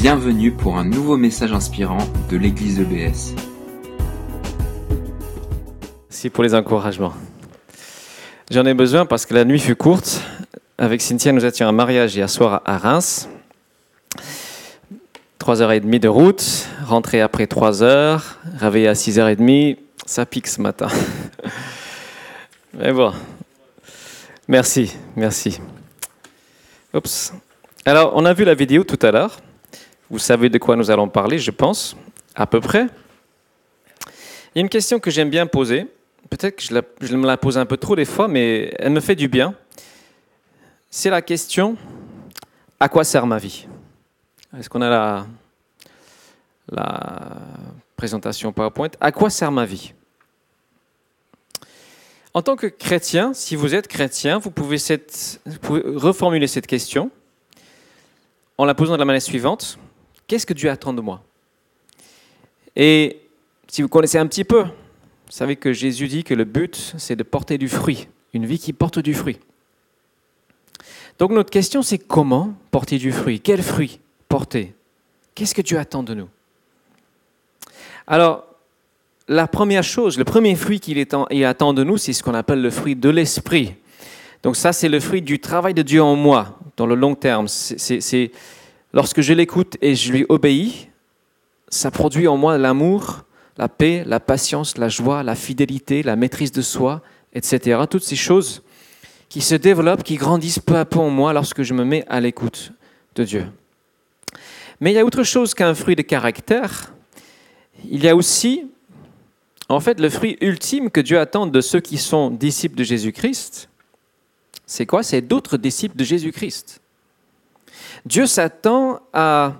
Bienvenue pour un nouveau message inspirant de l'église EBS. Merci pour les encouragements. J'en ai besoin parce que la nuit fut courte. Avec Cynthia, nous étions à un mariage hier soir à Reims. Trois heures et demie de route, rentré après trois heures, réveillé à 6h30, ça pique ce matin. Mais bon, merci, merci. Oups. Alors, on a vu la vidéo tout à l'heure. Vous savez de quoi nous allons parler, je pense, à peu près. Il y a une question que j'aime bien poser. Peut-être que je, me la pose un peu trop des fois, mais elle me fait du bien. C'est la question à quoi sert ma vie? Est-ce qu'on a la, la présentation PowerPoint? À quoi sert ma vie? En tant que chrétien, si vous êtes chrétien, vous pouvez reformuler cette question en la posant de la manière suivante Qu'est-ce que Dieu attend de moi? Et si vous connaissez un petit peu, vous savez que Jésus dit que le but, c'est de porter du fruit, une vie qui porte du fruit. Donc notre question, c'est comment porter du fruit? Quel fruit porter? Qu'est-ce que Dieu attend de nous? Alors, la première chose, le premier fruit qu'il attend de nous, c'est ce qu'on appelle le fruit de l'esprit. Donc ça, c'est le fruit du travail de Dieu en moi, dans le long terme. C'est Lorsque je l'écoute et je lui obéis, ça produit en moi l'amour, la paix, la patience, la joie, la fidélité, la maîtrise de soi, etc. Toutes ces choses qui se développent, qui grandissent peu à peu en moi lorsque je me mets à l'écoute de Dieu. Mais il y a autre chose qu'un fruit de caractère. Il y a aussi, en fait, le fruit ultime que Dieu attend de ceux qui sont disciples de Jésus-Christ. C'est quoi? C'est d'autres disciples de Jésus-Christ. Dieu s'attend à,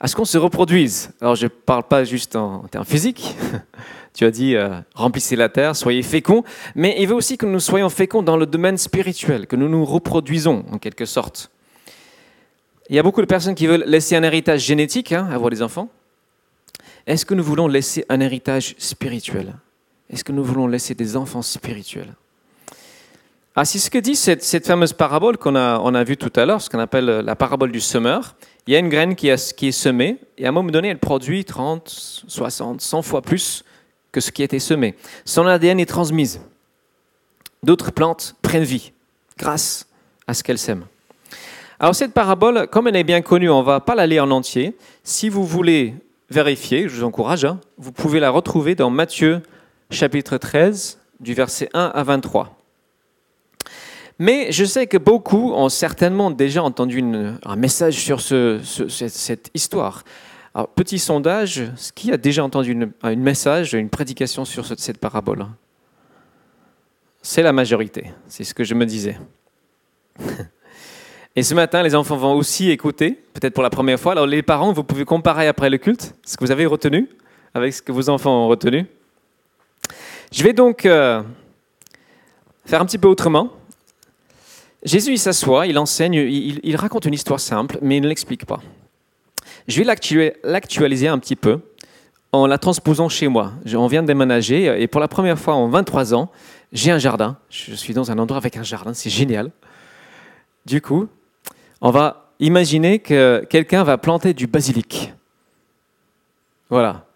à, ce qu'on se reproduise. Alors je ne parle pas juste en, termes physiques. Tu as dit euh, remplissez la terre, soyez féconds, mais il veut aussi que nous soyons féconds dans le domaine spirituel, que nous nous reproduisons en quelque sorte. Il y a beaucoup de personnes qui veulent laisser un héritage génétique, hein, avoir des enfants. Est-ce que nous voulons laisser un héritage spirituel? Est-ce que nous voulons laisser des enfants spirituels? Ah, c'est ce que dit cette, fameuse parabole qu'on a, on a vue tout à l'heure, ce qu'on appelle la parabole du semeur. Il y a une graine qui, est, qui est semée, et à un moment donné, elle produit 30, 60, 100 fois plus que ce qui a été semé. Son ADN est transmise. D'autres plantes prennent vie grâce à ce qu'elles sèment. Alors cette parabole, comme elle est bien connue, on ne va pas la lire en entier. Si vous voulez vérifier, je vous encourage, hein, vous pouvez la retrouver dans Matthieu chapitre 13, du verset 1 à 23. Mais je sais que beaucoup ont certainement déjà entendu un message sur ce, ce, cette, histoire. Alors, petit sondage, qui a déjà entendu une, un message, une prédication sur ce, cette parabole? C'est la majorité, c'est ce que je me disais. Et ce matin, les enfants vont aussi écouter, peut-être pour la première fois. Alors les parents, vous pouvez comparer après le culte ce que vous avez retenu avec ce que vos enfants ont retenu. Je vais donc euh, faire un petit peu autrement. Jésus, il s'assoit, il enseigne, il, raconte une histoire simple, mais il ne l'explique pas. Je vais l'actualiser un petit peu en la transposant chez moi. On vient de déménager et pour la première fois en 23 ans, j'ai un jardin. Je suis dans un endroit avec un jardin, c'est génial. Du coup, on va imaginer que quelqu'un va planter du basilic. Voilà,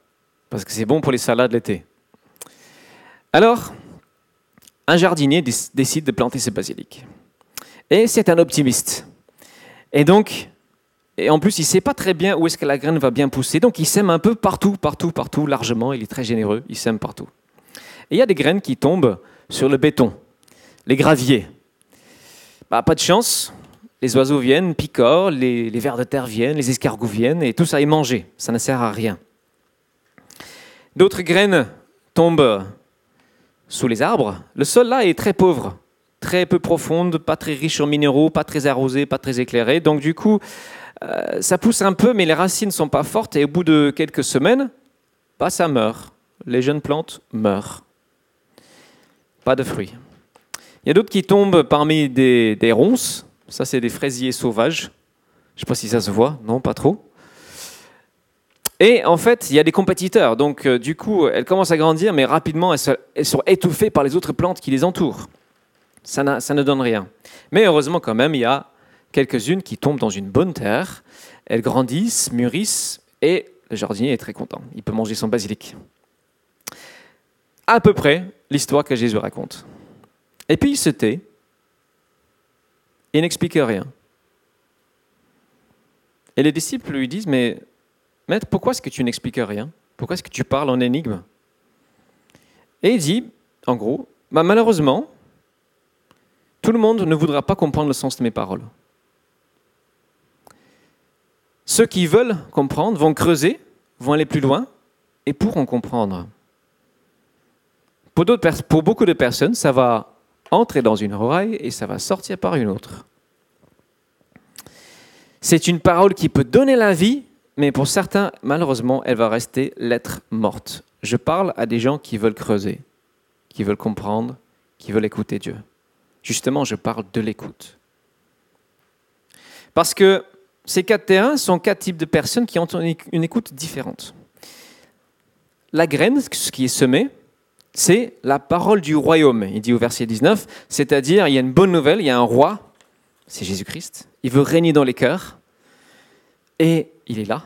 parce que c'est bon pour les salades l'été. Alors, un jardinier décide de planter ce basilic. Et c'est un optimiste. Et donc, et en plus, il ne sait pas très bien où est-ce que la graine va bien pousser. Donc, il sème un peu partout, partout, partout, largement. Il est très généreux, il sème partout. Et il y a des graines qui tombent sur le béton, les graviers. Bah, pas de chance. Les oiseaux viennent, picorent, les, les vers de terre viennent, les escargots viennent, et tout ça est mangé. Ça ne sert à rien. D'autres graines tombent sous les arbres. Le sol là est très pauvre très peu profonde, pas très riche en minéraux, pas très arrosée, pas très éclairée. Donc du coup, euh, ça pousse un peu, mais les racines ne sont pas fortes. Et au bout de quelques semaines, bah, ça meurt. Les jeunes plantes meurent. Pas de fruits. Il y a d'autres qui tombent parmi des, ronces. Ça, c'est des fraisiers sauvages. Je ne sais pas si ça se voit. Non, pas trop. Et en fait, il y a des compétiteurs. Donc, euh, du coup, elles commencent à grandir, mais rapidement, elles sont étouffées par les autres plantes qui les entourent ça, ne donne rien. Mais heureusement quand même, il y a quelques-unes qui tombent dans une bonne terre, elles grandissent, mûrissent, et le jardinier est très content. Il peut manger son basilic. À peu près l'histoire que Jésus raconte. Et puis il se tait et n'explique rien. Et les disciples lui disent, mais maître, pourquoi est-ce que tu n'expliques rien? Pourquoi est-ce que tu parles en énigme? Et il dit, en gros, bah, malheureusement, tout le monde ne voudra pas comprendre le sens de mes paroles. Ceux qui veulent comprendre vont creuser, vont aller plus loin et pourront comprendre. Pour, beaucoup de personnes, ça va entrer dans une oreille et ça va sortir par une autre. C'est une parole qui peut donner la vie, mais pour certains, malheureusement, elle va rester lettre morte. Je parle à des gens qui veulent creuser, qui veulent comprendre, qui veulent écouter Dieu. Justement, je parle de l'écoute. Parce que ces quatre terrains sont quatre types de personnes qui ont une écoute différente. La graine, ce qui est semé, c'est la parole du royaume. Il dit au verset 19, c'est-à-dire il y a une bonne nouvelle, il y a un roi, c'est Jésus-Christ, il veut régner dans les cœurs, et il est là.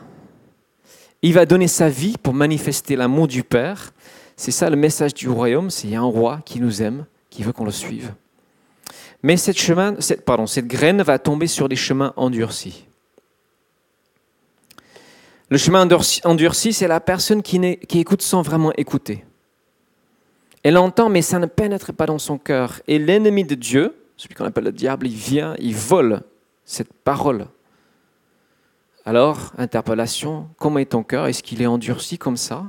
Il va donner sa vie pour manifester l'amour du Père. C'est ça le message du royaume, c'est il y a un roi qui nous aime, qui veut qu'on le suive. Mais cette, chemin, cette, pardon, cette graine va tomber sur des chemins endurcis. Le chemin endurci, c'est la personne qui, qui écoute sans vraiment écouter. Elle entend, mais ça ne pénètre pas dans son cœur. Et l'ennemi de Dieu, celui qu'on appelle le diable, il vient, il vole cette parole. Alors, interpellation, comment est ton cœur? Est-ce qu'il est endurci comme ça?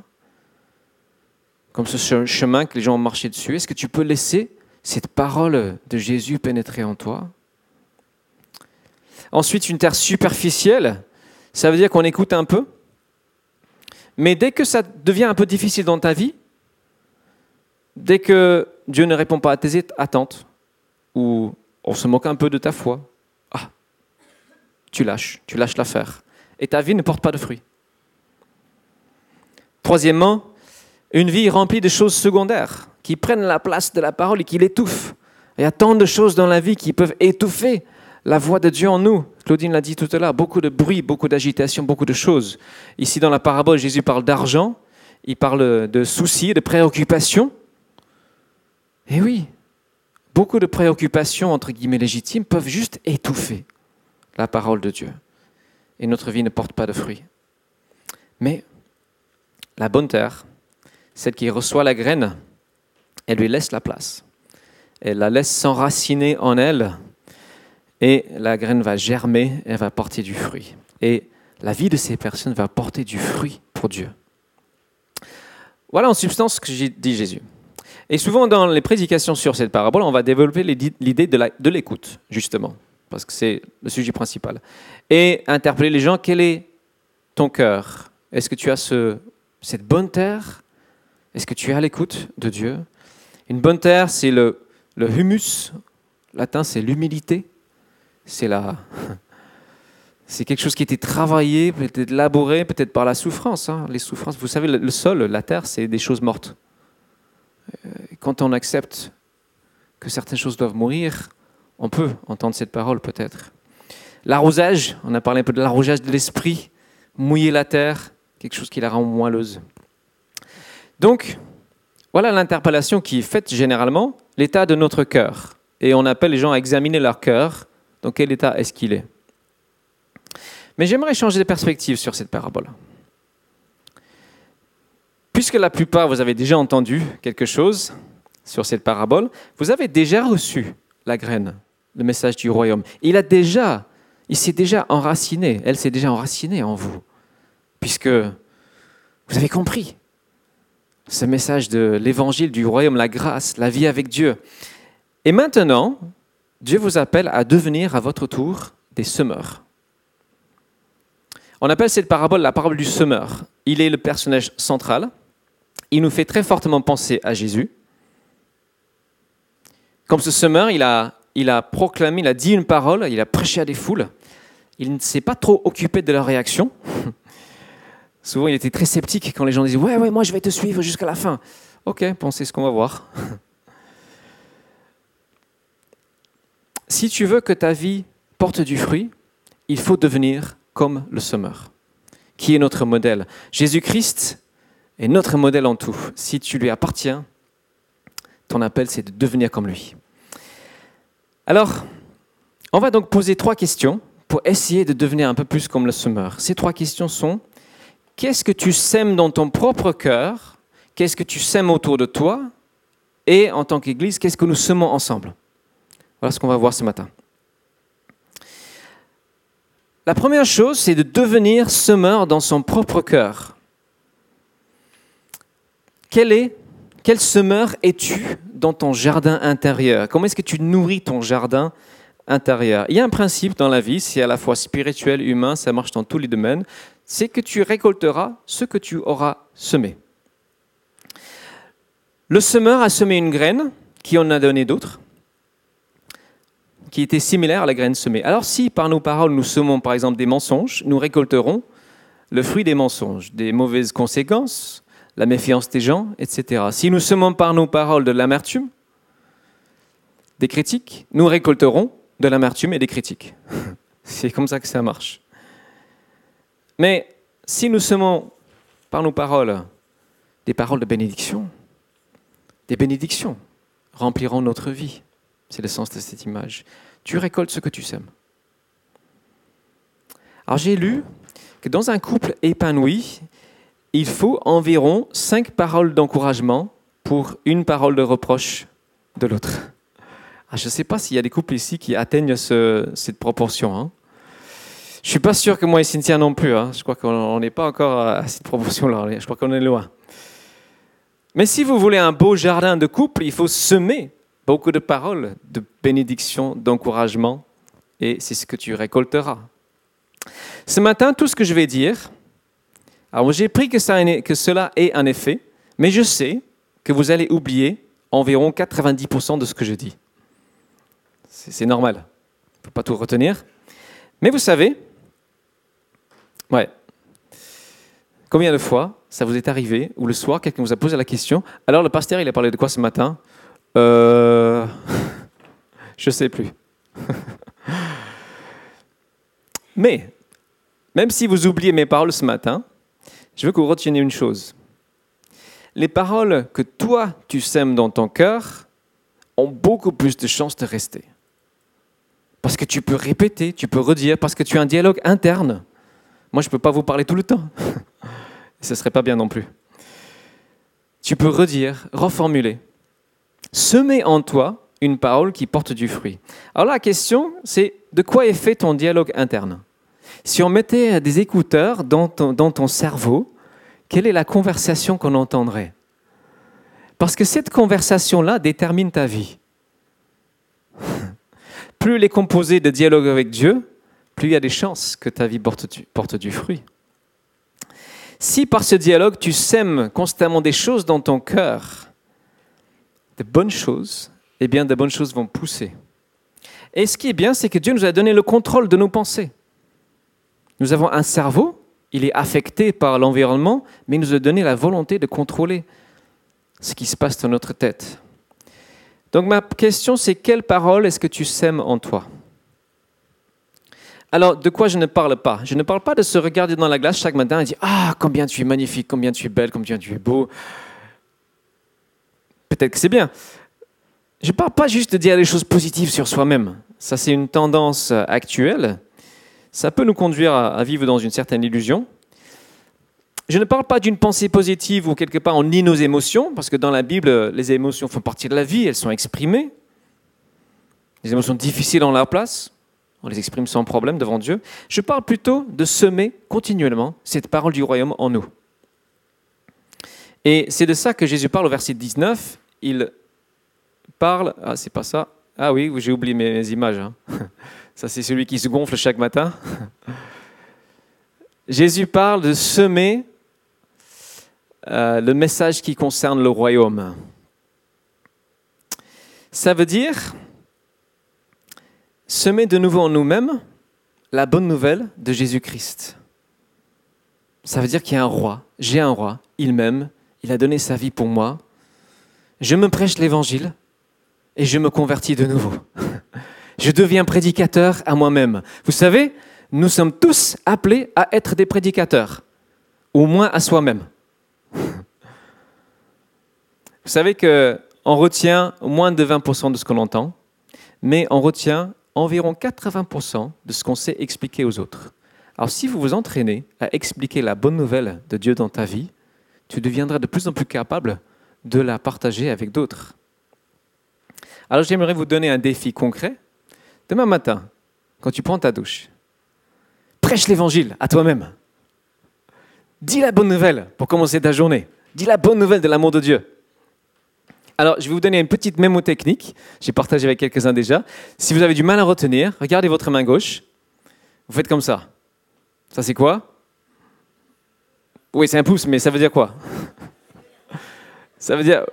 Comme ce chemin que les gens ont marché dessus? Est-ce que tu peux laisser cette parole de Jésus pénétrer en toi Ensuite, une terre superficielle, ça veut dire qu'on écoute un peu, mais dès que ça devient un peu difficile dans ta vie, dès que Dieu ne répond pas à tes attentes, ou on se moque un peu de ta foi, ah, tu lâches, tu lâches l'affaire. Et ta vie ne porte pas de fruits. Troisièmement, une vie remplie de choses secondaires qui prennent la place de la parole et qui l'étouffent. Il y a tant de choses dans la vie qui peuvent étouffer la voix de Dieu en nous. Claudine l'a dit tout à l'heure, beaucoup de bruit, beaucoup d'agitation, beaucoup de choses. Ici dans la parabole, Jésus parle d'argent, il parle de soucis, de préoccupations. Et oui, beaucoup de préoccupations, entre guillemets, légitimes, peuvent juste étouffer la parole de Dieu. Et notre vie ne porte pas de fruits. Mais la bonne terre, celle qui reçoit la graine, elle lui laisse la place. Elle la laisse s'enraciner en elle et la graine va germer, elle va porter du fruit. Et la vie de ces personnes va porter du fruit pour Dieu. Voilà en substance ce que dit Jésus. Et souvent, dans les prédications sur cette parabole, on va développer l'idée de l'écoute, justement, parce que c'est le sujet principal. Et interpeller les gens, quel est ton cœur? Est-ce que tu as ce, cette bonne terre? Est-ce que tu es à l'écoute de Dieu? Une bonne terre, c'est le, le humus, latin, c'est l'humilité. C'est la... C'est quelque chose qui a été travaillé, peut-être élaboré, peut-être par la souffrance. Hein. Les souffrances, vous savez, le sol, la terre, c'est des choses mortes. Euh, quand on accepte que certaines choses doivent mourir, on peut entendre cette parole peut-être. L'arrosage, on a parlé un peu de l'arrosage de l'esprit, mouiller la terre, quelque chose qui la rend moelleuse. Donc, voilà l'interpellation qui est faite généralement, l'état de notre cœur. Et on appelle les gens à examiner leur cœur, dans quel état est-ce qu'il est. Mais j'aimerais changer de perspective sur cette parabole. Puisque la plupart, vous avez déjà entendu quelque chose sur cette parabole, vous avez déjà reçu la graine, le message du royaume. Il a déjà, il s'est déjà enraciné, elle s'est déjà enracinée en vous, puisque vous avez compris ce message de l'évangile du royaume, la grâce, la vie avec Dieu. Et maintenant, Dieu vous appelle à devenir à votre tour des semeurs. On appelle cette parabole la parabole du semeur. Il est le personnage central il nous fait très fortement penser à Jésus. Comme ce semeur, il a, il a proclamé, il a dit une parole, il a prêché à des foules. Il ne s'est pas trop occupé de leur réaction. Souvent, il était très sceptique quand les gens disaient Ouais, ouais, moi je vais te suivre jusqu'à la fin. Ok, pensez ce qu'on va voir. si tu veux que ta vie porte du fruit, il faut devenir comme le semeur, qui est notre modèle. Jésus-Christ est notre modèle en tout. Si tu lui appartiens, ton appel, c'est de devenir comme lui. Alors, on va donc poser trois questions pour essayer de devenir un peu plus comme le semeur. Ces trois questions sont, qu'est-ce que tu sèmes dans ton propre cœur? Qu'est-ce que tu sèmes autour de toi? Et en tant qu'Église, qu'est-ce que nous semons ensemble? Voilà ce qu'on va voir ce matin. La première chose, c'est de devenir semeur dans son propre cœur. Quel est, quel semeur es-tu dans ton jardin intérieur? Comment est-ce que tu nourris ton jardin intérieur? Il y a un principe dans la vie, c'est à la fois spirituel, humain, ça marche dans tous les domaines, c'est que tu récolteras ce que tu auras semé. Le semeur a semé une graine qui en a donné d'autres qui était similaire à la graine semée. Alors si par nos paroles nous semons par exemple des mensonges, nous récolterons le fruit des mensonges, des mauvaises conséquences, la méfiance des gens, etc. Si nous semons par nos paroles de l'amertume, des critiques, nous récolterons de l'amertume et des critiques. C'est comme ça que ça marche. Mais si nous semons par nos paroles des paroles de bénédiction, des bénédictions rempliront notre vie. C'est le sens de cette image. Tu récoltes ce que tu sèmes. Alors j'ai lu que dans un couple épanoui, il faut environ cinq paroles d'encouragement pour une parole de reproche de l'autre. Ah, je ne sais pas s'il y a des couples ici qui atteignent cette proportion. Hein. Je suis pas sûr que moi et Cynthia non plus. Hein. Je crois qu'on n'est pas encore à cette proportion-là. Je crois qu'on est loin. Mais si vous voulez un beau jardin de couple, il faut semer beaucoup de paroles de bénédiction, d'encouragement, et c'est ce que tu récolteras. Ce matin, tout ce que je vais dire, alors j'ai pris que cela ait un effet, mais je sais que vous allez oublier environ 90% de ce que je dis. C'est normal. Il ne faut pas tout retenir. Mais vous savez, ouais, combien de fois ça vous est arrivé, ou le soir, quelqu'un vous a posé la question, alors le pasteur, il a parlé de quoi ce matin? Euh, je sais plus. Mais, même si vous oubliez mes paroles ce matin, je veux que vous reteniez une chose. Les paroles que toi, tu sèmes dans ton cœur ont beaucoup plus de chances de rester. Parce que tu peux répéter, tu peux redire, parce que tu as un dialogue interne. Moi, je ne peux pas vous parler tout le temps. ce ne serait pas bien non plus. Tu peux redire, reformuler semer en toi une parole qui porte du fruit. Alors la question, c'est de quoi est fait ton dialogue interne? Si on mettait des écouteurs dans ton, cerveau, quelle est la conversation qu'on entendrait? Parce que cette conversation-là détermine ta vie. plus elle est composée de dialogue avec Dieu, plus il y a des chances que ta vie porte du fruit. Si par ce dialogue tu sèmes constamment des choses dans ton cœur, de bonnes choses, eh bien, de bonnes choses vont pousser. Et ce qui est bien, c'est que Dieu nous a donné le contrôle de nos pensées. Nous avons un cerveau, il est affecté par l'environnement, mais il nous a donné la volonté de contrôler ce qui se passe dans notre tête. Donc ma question, c'est quelle parole est-ce que tu sèmes en toi? Alors, de quoi je ne parle pas? Je ne parle pas de se regarder dans la glace chaque matin et dire Ah, combien tu es magnifique, combien tu es belle, combien tu es beau peut-être que c'est bien. Je ne parle pas juste de dire des choses positives sur soi-même. Ça, c'est une tendance actuelle. Ça peut nous conduire à vivre dans une certaine illusion. Je ne parle pas d'une pensée positive où quelque part on nie nos émotions, parce que dans la Bible, les émotions font partie de la vie, elles sont exprimées. Les émotions difficiles ont leur place, on les exprime sans problème devant Dieu. Je parle plutôt de semer continuellement cette parole du royaume en nous. Et c'est de ça que Jésus parle au verset 19 il parle. Ah, c'est pas ça. Ah oui, j'ai oublié mes images. Hein. Ça, c'est celui qui se gonfle chaque matin. Jésus parle de semer euh, le message qui concerne le royaume. Ça veut dire semer de nouveau en nous-mêmes la bonne nouvelle de Jésus-Christ. Ça veut dire qu'il y a un roi, j'ai un roi, il m'aime, il a donné sa vie pour moi, je me prêche l'évangile et je me convertis de nouveau. Je deviens prédicateur à moi-même. Vous savez, nous sommes tous appelés à être des prédicateurs, au moins à soi-même. Vous savez qu'on retient moins de 20% de ce qu'on entend, mais on retient environ 80% de ce qu'on sait expliquer aux autres. Alors si vous vous entraînez à expliquer la bonne nouvelle de Dieu dans ta vie, tu deviendras de plus en plus capable de la partager avec d'autres. Alors j'aimerais vous donner un défi concret. Demain matin, quand tu prends ta douche, prêche l'évangile à toi-même. Dis la bonne nouvelle pour commencer ta journée. Dis la bonne nouvelle de l'amour de Dieu. Alors, je vais vous donner une petite mémotechnique. J'ai partagé avec quelques-uns déjà. Si vous avez du mal à retenir, regardez votre main gauche. Vous faites comme ça. Ça, c'est quoi? Oui, c'est un pouce, mais ça veut dire quoi? Ça veut dire.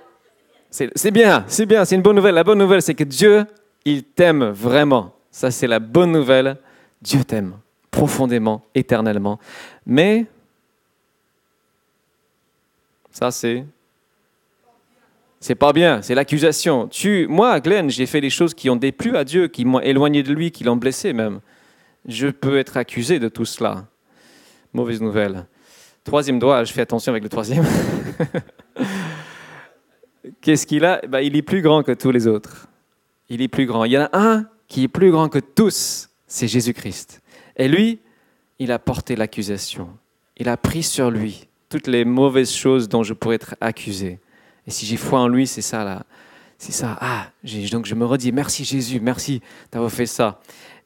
C'est bien, c'est bien, c'est une bonne nouvelle. La bonne nouvelle, c'est que Dieu, il t'aime vraiment. Ça, c'est la bonne nouvelle. Dieu t'aime profondément, éternellement. Mais ça, c'est c'est pas bien, c'est l'accusation. Tu, moi, Glenn, j'ai fait des choses qui ont déplu à Dieu, qui m'ont éloigné de lui, qui l'ont blessé même. Je peux être accusé de tout cela. Mauvaise nouvelle. Troisième doigt, je fais attention avec le troisième. Qu'est-ce qu'il a? Ben, Il est plus grand que tous les autres. Il est plus grand. Il y en a un qui est plus grand que tous, c'est Jésus-Christ. Et lui, il a porté l'accusation. Il a pris sur lui toutes les mauvaises choses dont je pourrais être accusé. Et si j'ai foi en lui, c'est ça là. C'est ça. Ah, donc je me redis, merci Jésus, merci d'avoir fait ça.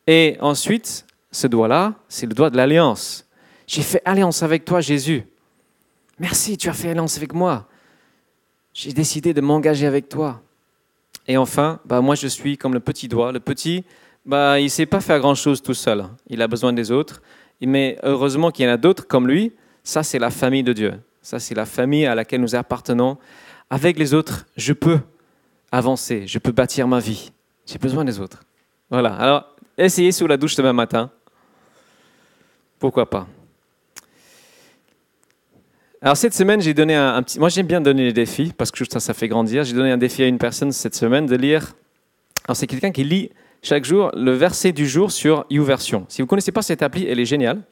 Et ensuite, ce doigt-là, c'est le doigt de l'alliance. J'ai fait alliance avec toi, Jésus. Merci, tu as fait alliance avec moi. J'ai décidé de m'engager avec toi. Et enfin, bah, moi je suis comme le petit doigt. Le petit, bah, il ne sait pas faire grand-chose tout seul. Il a besoin des autres. Mais heureusement qu'il y en a d'autres comme lui. Ça, c'est la famille de Dieu. Ça, c'est la famille à laquelle nous appartenons avec les autres, je peux avancer, je peux bâtir ma vie. J'ai besoin des autres. Voilà. Alors, essayez sous la douche demain matin. Pourquoi pas? Alors cette semaine, j'ai donné un, petit... Moi, j'aime bien donner des défis parce que ça, ça fait grandir. J'ai donné un défi à une personne cette semaine de lire... Alors c'est quelqu'un qui lit chaque jour le verset du jour sur YouVersion. Si vous ne connaissez pas cette appli, elle est géniale.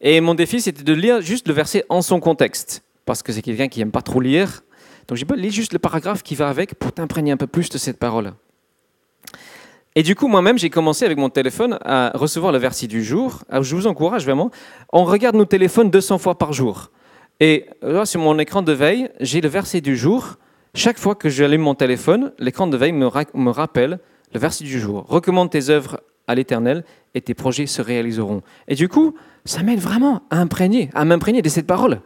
Et mon défi, c'était de lire juste le verset en son contexte parce que c'est quelqu'un qui n'aime pas trop lire. Donc j'ai lis juste le paragraphe qui va avec pour t'imprégner un peu plus de cette parole. Et du coup, moi-même, j'ai commencé avec mon téléphone à recevoir le verset du jour. Alors, je vous encourage vraiment. On regarde nos téléphones 200 fois par jour. Et là, sur mon écran de veille, j'ai le verset du jour. Chaque fois que j'allume mon téléphone, l'écran de veille me, me rappelle le verset du jour. Recommande tes œuvres à l'Éternel et tes projets se réaliseront. Et du coup, ça m'aide vraiment à imprégner, à m'imprégner de cette parole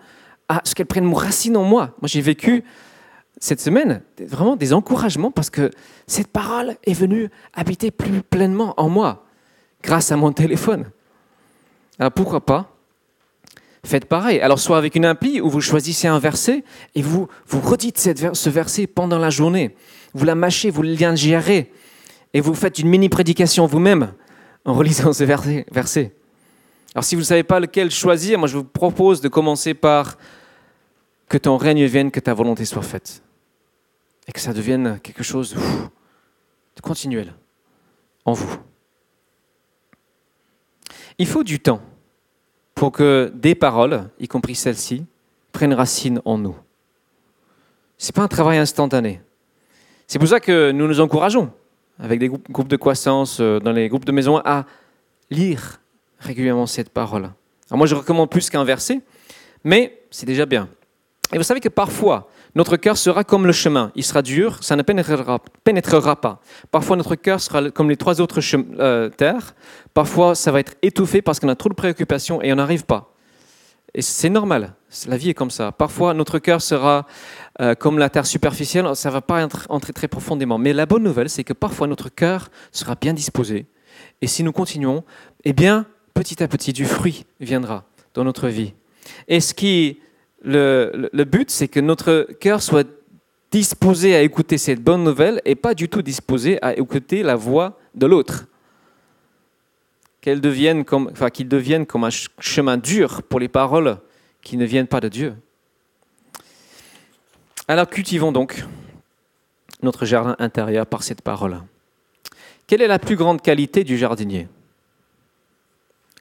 à ce qu'elle prenne racine en moi. Moi, j'ai vécu cette semaine vraiment des encouragements parce que cette parole est venue habiter plus pleinement en moi grâce à mon téléphone. Alors pourquoi pas? Faites pareil. Alors soit avec une appli où vous choisissez un verset et vous, vous redites ce verset pendant la journée. Vous la mâchez, vous l'ingérez et vous faites une mini-prédication vous-même en relisant ce verset. Alors si vous ne savez pas lequel choisir, moi je vous propose de commencer par que ton règne vienne, que ta volonté soit faite. Et que ça devienne quelque chose de continuel en vous. Il faut du temps pour que des paroles, y compris celles-ci, prennent racine en nous. Ce n'est pas un travail instantané. C'est pour ça que nous nous encourageons, avec des groupes de croissance, euh, dans les groupes de maison, à lire régulièrement cette parole. Alors moi, je recommande plus qu'un verset, mais c'est déjà bien. Et vous savez que parfois, notre cœur sera comme le chemin. Il sera dur, ça ne pénétrera, pas. Parfois, notre cœur sera comme les trois autres euh, terres. Parfois, ça va être étouffé parce qu'on a trop de préoccupations et on n'arrive pas. Et c'est normal, la vie est comme ça. Parfois, notre cœur sera euh, comme la terre superficielle, ça ne va pas entrer très profondément. Mais la bonne nouvelle, c'est que parfois, notre cœur sera bien disposé. Et si nous continuons, eh bien, petit à petit, du fruit viendra dans notre vie. Et ce qui le, but, c'est que notre cœur soit disposé à écouter cette bonne nouvelle et pas du tout disposé à écouter la voix de l'autre. Qu'elle devienne enfin, qu'il devienne comme un chemin dur pour les paroles qui ne viennent pas de Dieu. Alors cultivons donc notre jardin intérieur par cette parole. Quelle est la plus grande qualité du jardinier?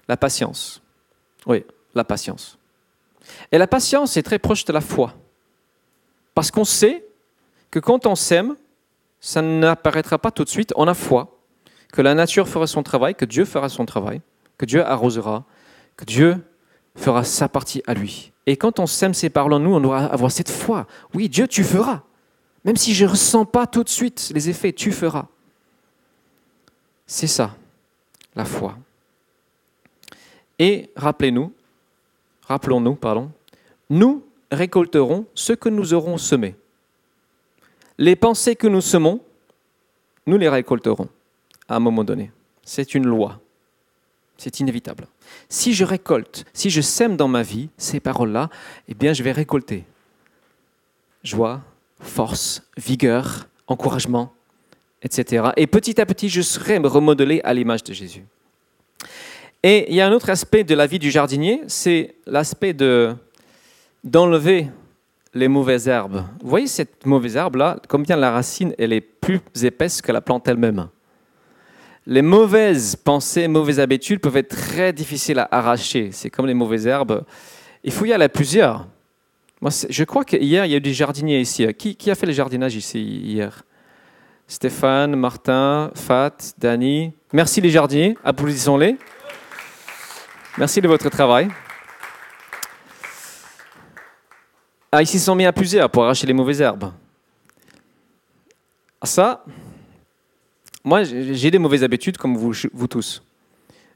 La patience. Oui, la patience. Et la patience est très proche de la foi. Parce qu'on sait que quand on sème, ça n'apparaîtra pas tout de suite. On a foi que la nature fera son travail, que Dieu fera son travail, que Dieu arrosera, que Dieu fera sa partie à lui. Et quand on sème ces paroles en nous, on doit avoir cette foi. Oui, Dieu, tu feras. Même si je ne ressens pas tout de suite les effets, tu feras. C'est ça, la foi. Et rappelez-nous, rappelons-nous, pardon, nous récolterons ce que nous aurons semé. Les pensées que nous semons, nous les récolterons à un moment donné. C'est une loi. C'est inévitable. Si je récolte, si je sème dans ma vie ces paroles-là, eh bien je vais récolter joie, force, vigueur, encouragement, etc. Et petit à petit, je serai remodelé à l'image de Jésus. Et il y a un autre aspect de la vie du jardinier, c'est l'aspect de, d'enlever les mauvaises herbes. Vous voyez cette mauvaise herbe-là, combien la racine elle est plus épaisse que la plante elle-même les mauvaises pensées, mauvaises habitudes peuvent être très difficiles à arracher. C'est comme les mauvaises herbes. Il faut y aller à plusieurs. Moi, je crois qu'hier, il y a eu des jardiniers ici. Qui, a fait le jardinage ici hier? Stéphane, Martin, Fat, Dani. Merci les jardiniers. Applaudissons-les. Merci de votre travail. Ah, ils sont mis à plusieurs pour arracher les mauvaises herbes. Ah, ça, moi, j'ai des mauvaises habitudes comme vous, vous tous.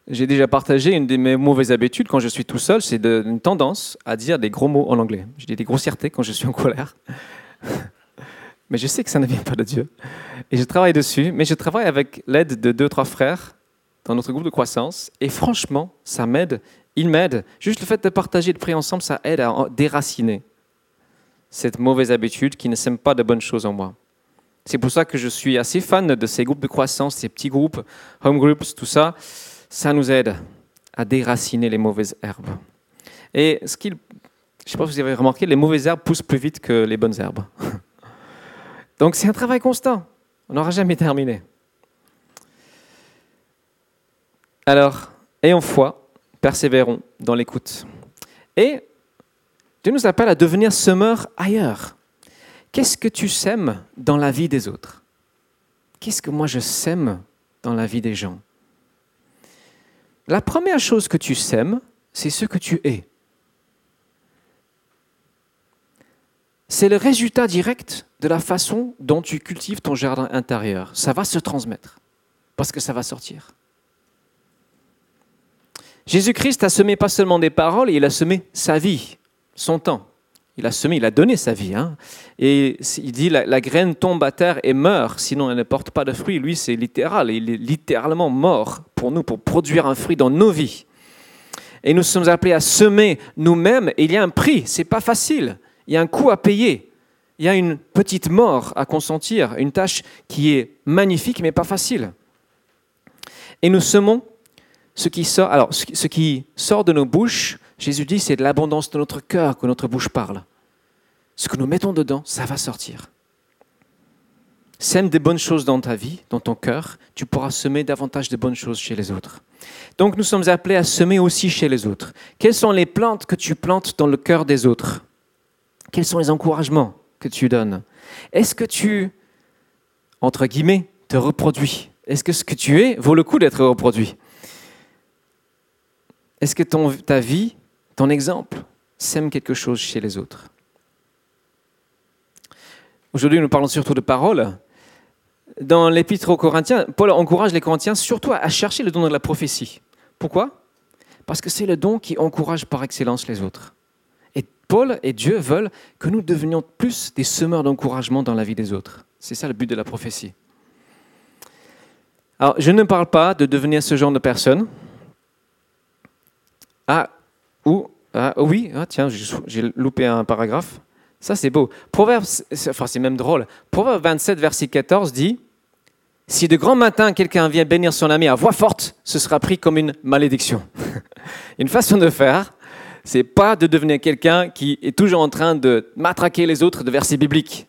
J'ai déjà partagé une de mes mauvaises habitudes quand je suis tout seul, c'est une tendance à dire des gros mots en anglais. Je dis des grossièretés quand je suis en colère. mais je sais que ça ne vient pas de Dieu. Et je travaille dessus, mais je travaille avec l'aide de deux, trois frères dans notre groupe de croissance. Et franchement, ça m'aide. Ils m'aident. Juste le fait de partager, de prier ensemble, ça aide à déraciner cette mauvaise habitude qui ne sème pas de bonnes choses en moi. C'est pour ça que je suis assez fan de ces groupes de croissance, ces petits groupes, home groups, tout ça. Ça nous aide à déraciner les mauvaises herbes. Et ce qu'il, je ne sais pas si vous avez remarqué, les mauvaises herbes poussent plus vite que les bonnes herbes. Donc c'est un travail constant. On n'aura jamais terminé. Alors, ayons foi, persévérons dans l'écoute. Et Dieu nous appelle à devenir semeurs ailleurs. Qu'est-ce que tu sèmes dans la vie des autres? Qu'est-ce que moi je sème dans la vie des gens? La première chose que tu sèmes, c'est ce que tu es. C'est le résultat direct de la façon dont tu cultives ton jardin intérieur. Ça va se transmettre, parce que ça va sortir. Jésus-Christ a semé pas seulement des paroles, il a semé sa vie, son temps. Il a semé, il a donné sa vie. Hein. Et il dit la, graine tombe à terre et meurt, sinon elle ne porte pas de fruit. Lui, c'est littéral. Il est littéralement mort pour nous, pour produire un fruit dans nos vies. Et nous sommes appelés à semer nous-mêmes. Et il y a un prix. C'est pas facile. Il y a un coût à payer. Il y a une petite mort à consentir, une tâche qui est magnifique mais pas facile. Et nous semons ce qui sort. Alors, ce qui sort de nos bouches Jésus dit, c'est de l'abondance de notre cœur que notre bouche parle. Ce que nous mettons dedans, ça va sortir. Sème des bonnes choses dans ta vie, dans ton cœur, tu pourras semer davantage de bonnes choses chez les autres. Donc nous sommes appelés à semer aussi chez les autres. Quelles sont les plantes que tu plantes dans le cœur des autres? Quels sont les encouragements que tu donnes? Est-ce que tu, entre guillemets, te reproduis? Est-ce que ce que tu es vaut le coup d'être reproduit? Est-ce que ta vie ton exemple sème quelque chose chez les autres? Aujourd'hui, nous parlons surtout de paroles. Dans l'épître aux Corinthiens, Paul encourage les Corinthiens surtout à chercher le don de la prophétie. Pourquoi? Parce que c'est le don qui encourage par excellence les autres. Et Paul et Dieu veulent que nous devenions plus des semeurs d'encouragement dans la vie des autres. C'est ça le but de la prophétie. Alors, je ne parle pas de devenir ce genre de personne. Ah, ou, ah, oui, ah, tiens, j'ai loupé un paragraphe. Ça, c'est beau. Proverbe, enfin, c'est même drôle. Proverbe 27, verset 14 dit Si de grand matin quelqu'un vient bénir son ami à voix forte, ce sera pris comme une malédiction. une façon de faire, c'est pas de devenir quelqu'un qui est toujours en train de matraquer les autres de versets bibliques.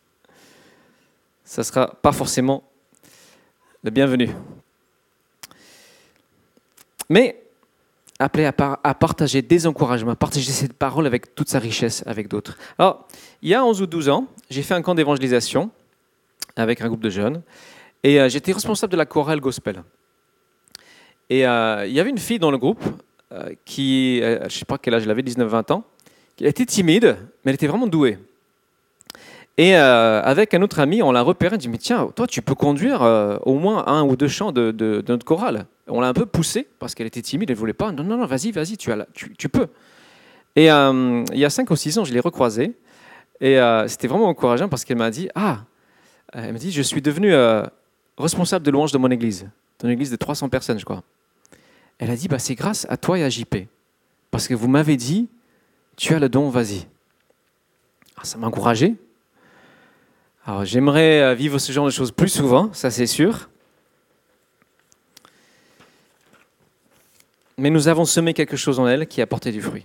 Ça sera pas forcément le bienvenu. mais appelé à, par- à partager des encouragements, à partager cette parole avec toute sa richesse avec d'autres. Alors, il y a 11 ou 12 ans, j'ai fait un camp d'évangélisation avec un groupe de jeunes, et euh, j'étais responsable de la chorale gospel. Et euh, il y avait une fille dans le groupe euh, qui, je ne sais pas quel âge elle avait, 19-20 ans, qui était timide, mais elle était vraiment douée. Et euh, avec un autre ami, on l'a repéré, on dit, mais tiens, toi, tu peux conduire euh, au moins un ou deux chants de, notre chorale. On l'a un peu poussée parce qu'elle était timide, elle ne voulait pas. Non, non, non, vas-y, vas-y, tu, tu, tu peux. Et euh, il y a cinq ou six ans, je l'ai recroisée. Et c'était vraiment encourageant parce qu'elle m'a dit, ah, elle m'a dit, je suis devenu responsable de louange de mon église, d'une église de 300 personnes, je crois. Elle a dit, bah, c'est grâce à toi et à JP. Parce que vous m'avez dit, tu as le don, vas-y. Ah, ça m'a encouragé. Alors, j'aimerais euh, vivre ce genre de choses plus souvent, ça c'est sûr. Mais nous avons semé quelque chose en elle qui a porté du fruit.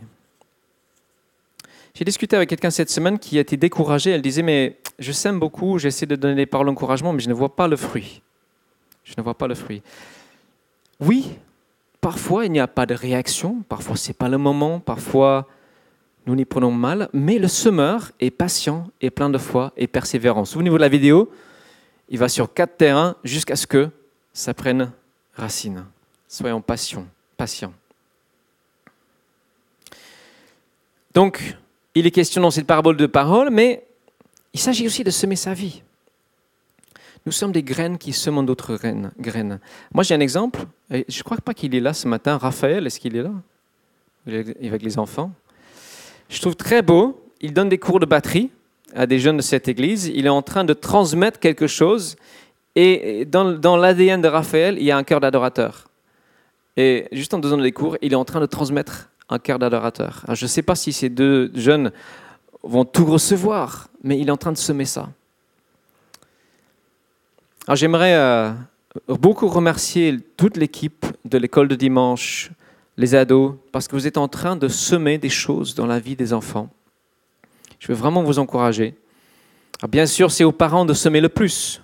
J'ai discuté avec quelqu'un cette semaine qui a été découragé. Elle disait, mais je sème beaucoup, j'essaie de donner des paroles d'encouragement, mais je ne vois pas le fruit. Je ne vois pas le fruit. Oui, parfois il n'y a pas de réaction, parfois c'est pas le moment, parfois nous n'y prenons mal, mais le semeur est patient et plein de foi et persévérant. Souvenez-vous de la vidéo, il va sur quatre terrains jusqu'à ce que ça prenne racine. Soyons patients, patients. Donc, il est question dans cette parabole de parole, mais il s'agit aussi de semer sa vie. Nous sommes des graines qui semons d'autres graines. Moi, j'ai un exemple, je ne crois pas qu'il est là ce matin. Raphaël, est-ce qu'il est là? Il est Avec les enfants? Je trouve très beau. Il donne des cours de batterie à des jeunes de cette église. Il est en train de transmettre quelque chose. Et dans, l'ADN de Raphaël, il y a un cœur d'adorateur. Et juste en donnant des cours, il est en train de transmettre un cœur d'adorateur. Je ne sais pas si ces deux jeunes vont tout recevoir, mais il est en train de semer ça. Alors j'aimerais euh, beaucoup remercier toute l'équipe de l'école de dimanche, les ados, parce que vous êtes en train de semer des choses dans la vie des enfants. Je veux vraiment vous encourager. Bien sûr, c'est aux parents de semer le plus,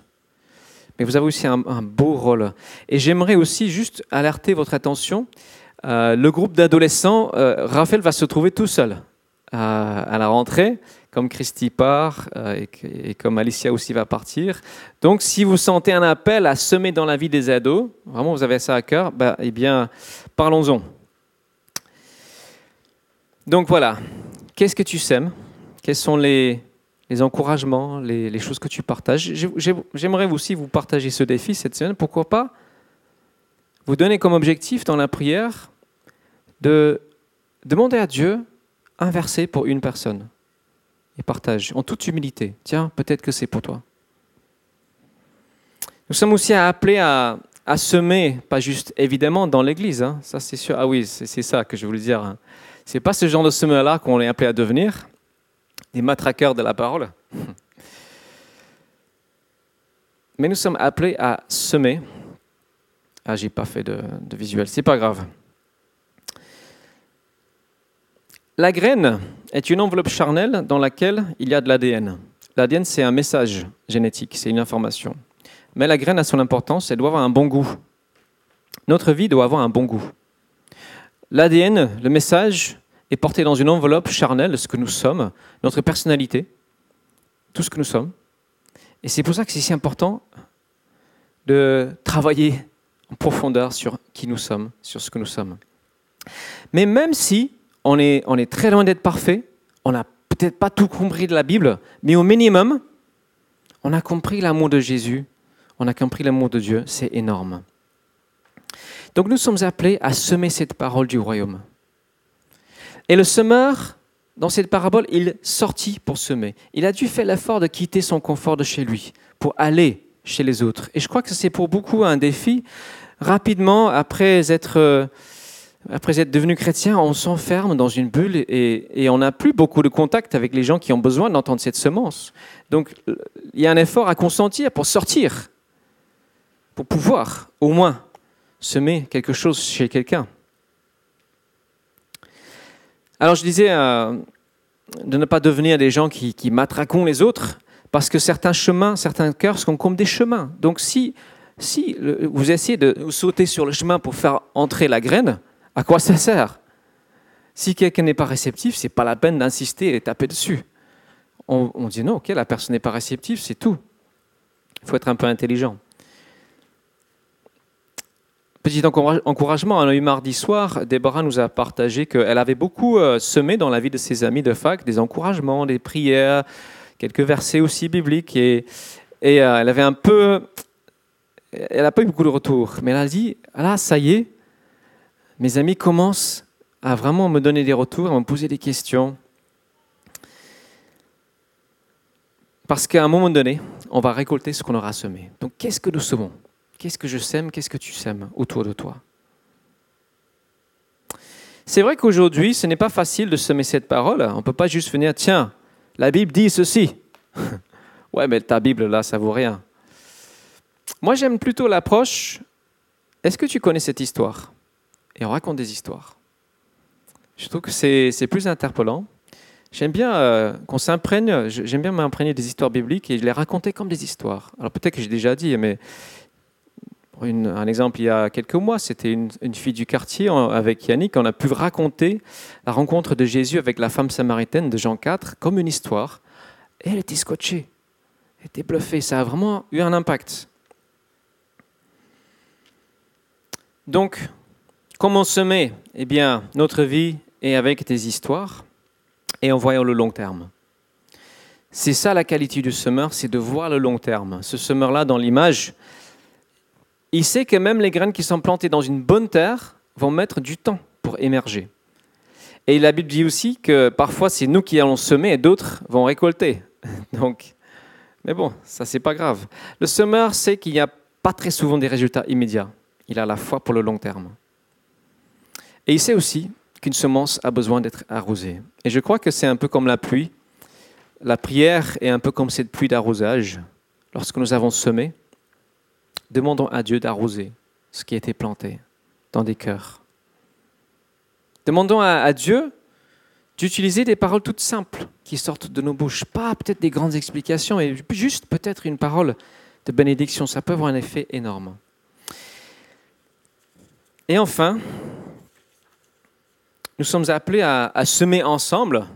mais vous avez aussi un, beau rôle. Et j'aimerais aussi juste alerter votre attention. Euh, le groupe d'adolescents, euh, Raphaël va se trouver tout seul à, à la rentrée, comme Christy part euh, et comme Alicia aussi va partir. Donc, si vous sentez un appel à semer dans la vie des ados, vraiment vous avez ça à cœur, bah, eh bien, parlons-en. Donc voilà, qu'est-ce que tu sèmes? Quels sont les, les encouragements, les, les choses que tu partages? J'ai- j'ai- J'aimerais aussi vous partager ce défi cette semaine. Pourquoi pas vous donner comme objectif dans la prière de demander à Dieu un verset pour une personne et partage en toute humilité. Tiens, peut-être que c'est pour toi. Nous sommes aussi appelés à, à semer, pas juste évidemment dans l'Église, hein, ça c'est sûr. Ah oui, c'est ça que je voulais dire. hein. C'est pas ce genre de semeur-là qu'on est appelé à devenir, des matraqueurs de la parole. Mais nous sommes appelés à semer. Ah, j'ai pas fait de, de visuel, c'est pas grave. La graine est une enveloppe charnelle dans laquelle il y a de l'ADN. L'ADN, c'est un message génétique, c'est une information. Mais la graine a son importance, elle doit avoir un bon goût. Notre vie doit avoir un bon goût. L'ADN, le message, est porté dans une enveloppe charnelle ce que nous sommes, notre personnalité, tout ce que nous sommes. Et c'est pour ça que c'est si important de travailler en profondeur sur qui nous sommes, sur ce que nous sommes. Mais même si on est, on est très loin d'être parfait, on n'a peut-être pas tout compris de la Bible, mais au minimum, on a compris l'amour de Jésus, on a compris l'amour de Dieu, c'est énorme. Donc nous sommes appelés à semer cette parole du royaume. Et le semeur, dans cette parabole, il sortit pour semer. Il a dû faire l'effort de quitter son confort de chez lui pour aller chez les autres. Et je crois que c'est pour beaucoup un défi. Rapidement, après être, euh, après être devenu chrétien, on s'enferme dans une bulle et, et on n'a plus beaucoup de contact avec les gens qui ont besoin d'entendre cette semence. Donc il y a un effort à consentir pour sortir, pour pouvoir au moins semer quelque chose chez quelqu'un. Alors je disais euh, de ne pas devenir des gens qui, qui matraquons les autres, parce que certains chemins, certains cœurs sont comme des chemins. Donc si Si vous essayez de sauter sur le chemin pour faire entrer la graine, à quoi ça sert? Si quelqu'un n'est pas réceptif, c'est pas la peine d'insister et taper dessus. On, on dit non, ok, la personne n'est pas réceptive, c'est tout. Il faut être un peu intelligent. Petit encouragement, on a eu mardi soir, Déborah nous a partagé qu'elle avait beaucoup euh, semé dans la vie de ses amis de fac des encouragements, des prières, quelques versets aussi bibliques. Et, euh, elle avait un peu. Elle n'a pas eu beaucoup de retours, mais elle a dit là, ça y est, mes amis commencent à vraiment me donner des retours, à me poser des questions. Parce qu'à un moment donné, on va récolter ce qu'on aura semé. Donc, qu'est-ce que nous semons? Qu'est-ce que je sème Qu'est-ce que tu sèmes autour de toi? C'est vrai qu'aujourd'hui, ce n'est pas facile de semer cette parole. On ne peut pas juste venir, tiens, la Bible dit ceci. ouais, mais ta Bible, là, ça vaut rien. Moi, j'aime plutôt l'approche, est-ce que tu connais cette histoire? Et on raconte des histoires. Je trouve que c'est plus interpellant. J'aime bien euh, qu'on s'imprègne, j'aime bien m'imprégner des histoires bibliques et les raconter comme des histoires. Alors peut-être que j'ai déjà dit, mais un exemple, il y a quelques mois, c'était une, fille du quartier avec Yannick. On a pu raconter la rencontre de Jésus avec la femme samaritaine de Jean 4 comme une histoire. Et elle était scotchée, elle était bluffée. Ça a vraiment eu un impact. Donc, comment semer Eh bien, notre vie est avec des histoires et en voyant le long terme. C'est ça la qualité du semeur, c'est de voir le long terme. Ce semeur-là, dans l'image, il sait que même les graines qui sont plantées dans une bonne terre vont mettre du temps pour émerger. Et la Bible dit aussi que parfois c'est nous qui allons semer et d'autres vont récolter. Donc, mais bon, ça c'est pas grave. Le semeur sait qu'il n'y a pas très souvent des résultats immédiats. Il a la foi pour le long terme. Et il sait aussi qu'une semence a besoin d'être arrosée. Et je crois que c'est un peu comme la pluie. La prière est un peu comme cette pluie d'arrosage. Lorsque nous avons semé, demandons à Dieu d'arroser ce qui a été planté dans des cœurs. Demandons à, Dieu d'utiliser des paroles toutes simples qui sortent de nos bouches, pas peut-être des grandes explications, mais juste peut-être une parole de bénédiction. Ça peut avoir un effet énorme. Et enfin, nous sommes appelés à, à semer ensemble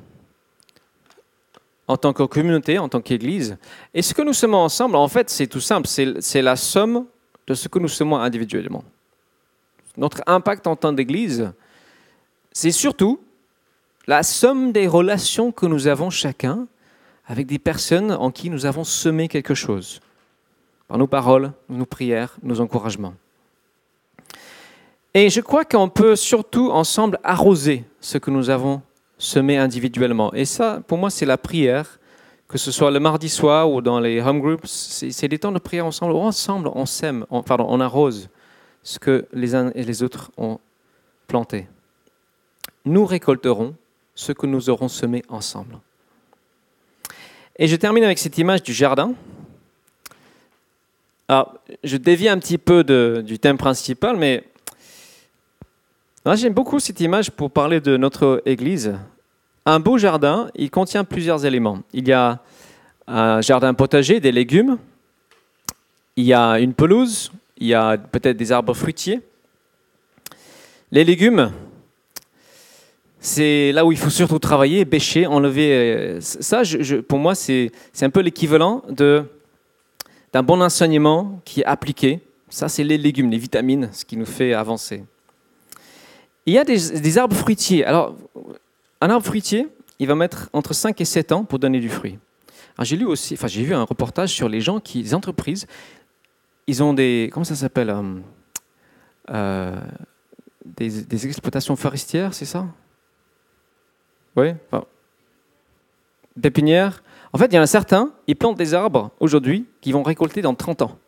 en tant que communauté, en tant qu'Église. Et ce que nous semons ensemble, en fait, c'est tout simple, c'est la somme de ce que nous semons individuellement. Notre impact en tant d'Église, c'est surtout la somme des relations que nous avons chacun avec des personnes en qui nous avons semé quelque chose, par nos paroles, nos prières, nos encouragements. Et je crois qu'on peut surtout ensemble arroser ce que nous avons met individuellement. Et ça, pour moi, c'est la prière, que ce soit le mardi soir ou dans les home groups, c'est des temps de prière ensemble. Ensemble, on sème, on, on arrose ce que les uns et les autres ont planté. Nous récolterons ce que nous aurons semé ensemble. Et je termine avec cette image du jardin. Alors, je dévie un petit peu de, du thème principal, mais J'aime beaucoup cette image pour parler de notre Église. Un beau jardin, il contient plusieurs éléments. Il y a un jardin potager, des légumes, il y a une pelouse, il y a peut-être des arbres fruitiers. Les légumes, c'est là où il faut surtout travailler, bêcher, enlever. Euh, ça, pour moi, c'est un peu l'équivalent d'un bon enseignement qui est appliqué. Ça, c'est les légumes, les vitamines, ce qui nous fait avancer. Il y a des, arbres fruitiers. Alors, un arbre fruitier, il va mettre entre 5 et 7 ans pour donner du fruit. j'ai lu aussi, enfin j'ai vu un reportage sur les gens qui, les entreprises, ils ont des, comment ça s'appelle, euh, euh, des, exploitations forestières, c'est ça? Oui. Enfin, pépinières. En fait, il y en a certains, ils plantent des arbres aujourd'hui qui vont récolter dans 30 ans.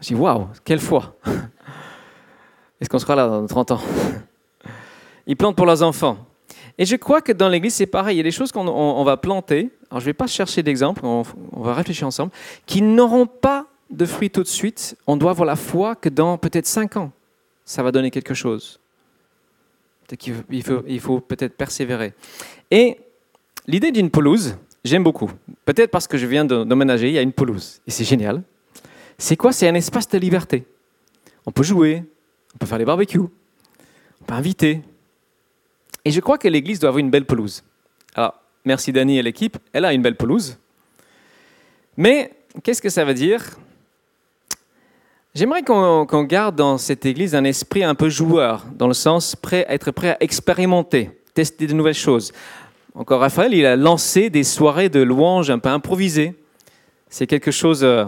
Je dis waouh, quelle foi est-ce qu'on sera là dans 30 ans Ils plantent pour leurs enfants. Et je crois que dans l'Église, c'est pareil. Il y a des choses qu'on va planter. Alors, je ne vais pas chercher d'exemple, on, va réfléchir ensemble, qui n'auront pas de fruits tout de suite. On doit avoir la foi que dans peut-être 5 ans, ça va donner quelque chose. Il faut, il faut peut-être persévérer. Et l'idée d'une pelouse, j'aime beaucoup. Peut-être parce que je viens d'emménager, il y a une pelouse. Et c'est génial. C'est quoi? C'est un espace de liberté. On peut jouer, on peut faire des barbecues, on peut inviter. Et je crois que l'église doit avoir une belle pelouse. Alors, merci Dani et l'équipe, elle a une belle pelouse. Mais qu'est-ce que ça veut dire? J'aimerais qu'on garde dans cette église un esprit un peu joueur, dans le sens prêt, être prêt à expérimenter, tester de nouvelles choses. Encore Raphaël, il a lancé des soirées de louanges un peu improvisées. C'est quelque chose euh,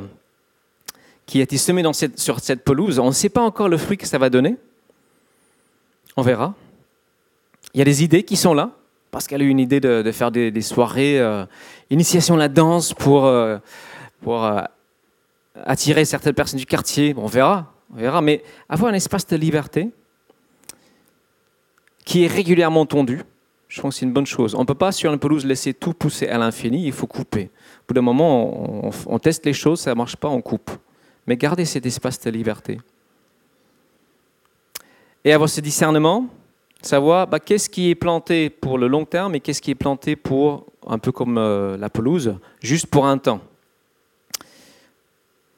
qui a été semé sur cette pelouse. On ne sait pas encore le fruit que ça va donner. On verra. Il y a des idées qui sont là. parce qu'elle a eu une idée de, faire des, soirées, euh, initiation à la danse pour, euh, pour attirer certaines personnes du quartier. on verra, on verra. Mais avoir un espace de liberté qui est régulièrement tondu, je pense que c'est une bonne chose. On ne peut pas sur une pelouse laisser tout pousser à l'infini, il faut couper. Au bout d'un moment, on, teste les choses, ça ne marche pas, on coupe. Mais garder cet espace de liberté. Et avoir ce discernement, savoir bah, qu'est-ce qui est planté pour le long terme et qu'est-ce qui est planté pour, un peu comme euh, la pelouse, juste pour un temps.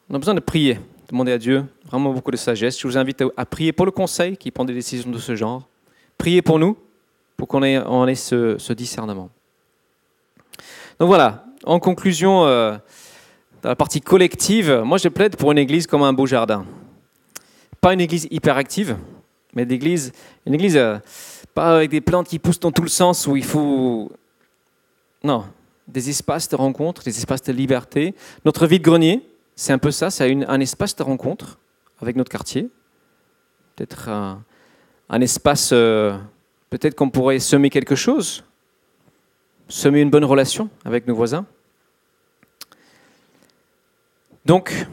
On a besoin de prier, demander à Dieu vraiment beaucoup de sagesse. Je vous invite à prier pour le conseil qui prend des décisions de ce genre. Priez pour nous, pour qu'on ait, ce, discernement. Donc voilà, en conclusion, euh, dans la partie collective, moi je plaide pour une église comme un beau jardin. Pas une église hyperactive, mais une église, une église euh, pas avec des plantes qui poussent dans tout le sens où il faut. Non, des espaces de rencontre, des espaces de liberté. Notre vie de grenier, c'est un peu ça, c'est un espace de rencontre avec notre quartier. Peut-être un, espace, euh, peut-être qu'on pourrait semer quelque chose, semer une bonne relation avec nos voisins. Donc,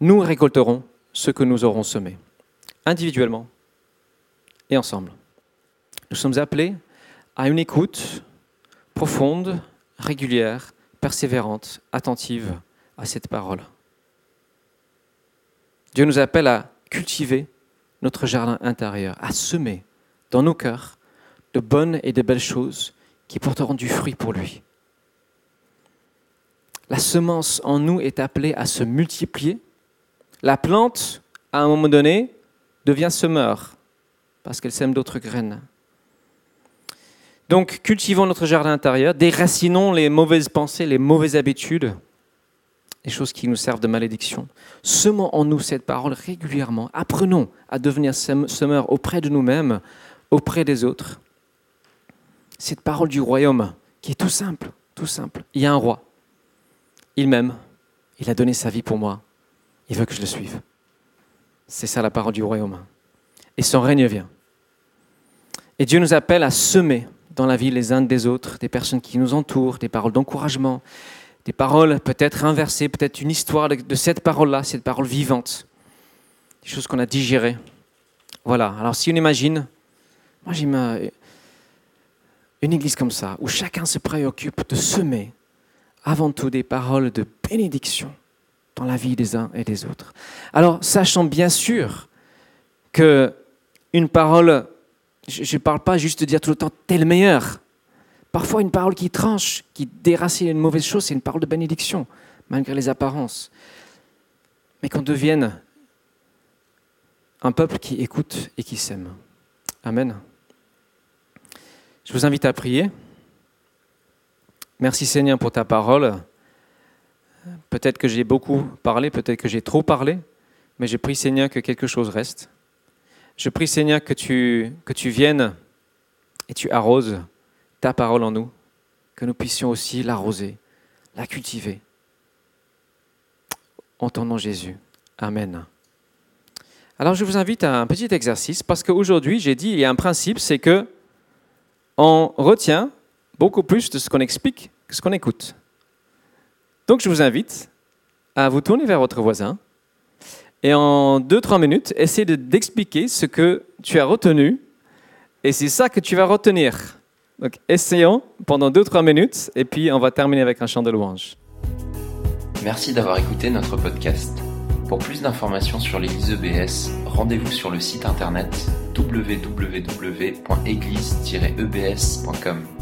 nous récolterons ce que nous aurons semé, individuellement et ensemble. Nous sommes appelés à une écoute profonde, régulière, persévérante, attentive à cette parole. Dieu nous appelle à cultiver notre jardin intérieur, à semer dans nos cœurs de bonnes et de belles choses qui porteront du fruit pour lui. La semence en nous est appelée à se multiplier. La plante, à un moment donné, devient semeur parce qu'elle sème d'autres graines. Donc, cultivons notre jardin intérieur, déracinons les mauvaises pensées, les mauvaises habitudes, les choses qui nous servent de malédiction. Semons en nous cette parole régulièrement. Apprenons à devenir semeurs auprès de nous-mêmes, auprès des autres. Cette parole du royaume qui est tout simple, tout simple. Il y a un roi. Il m'aime. Il a donné sa vie pour moi. Il veut que je le suive. C'est ça la parole du royaume. Et son règne vient. Et Dieu nous appelle à semer dans la vie les uns des autres, des personnes qui nous entourent, des paroles d'encouragement, des paroles peut-être inversées, peut-être une histoire de, cette parole-là, cette parole vivante, des choses qu'on a digérées. Voilà, alors si on imagine, moi j'imagine une église comme ça, où chacun se préoccupe de semer avant tout des paroles de bénédiction dans la vie des uns et des autres. Alors, sachant bien sûr que une parole, je ne parle pas juste de dire tout le temps tel meilleur, Parfois, une parole qui tranche, qui déracine une mauvaise chose, c'est une parole de bénédiction, malgré les apparences. Mais qu'on devienne un peuple qui écoute et qui s'aime. Amen. Je vous invite à prier. Merci Seigneur pour ta parole. Peut-être que j'ai beaucoup parlé, peut-être que j'ai trop parlé, mais je prie Seigneur que quelque chose reste. Je prie Seigneur que tu, viennes et tu arroses ta parole en nous, que nous puissions aussi l'arroser, la cultiver. En ton nom Jésus. Amen. Alors je vous invite à un petit exercice parce qu'aujourd'hui j'ai dit il y a un principe, c'est que on retient beaucoup plus de ce qu'on explique que ce qu'on écoute. Donc je vous invite à vous tourner vers votre voisin et en 2-3 minutes, essayer d'expliquer ce que tu as retenu et c'est ça que tu vas retenir. Donc essayons pendant 2-3 minutes et puis on va terminer avec un chant de louange. Merci d'avoir écouté notre podcast. Pour plus d'informations sur l'Église EBS, rendez-vous sur le site internet www.église-ebs.com.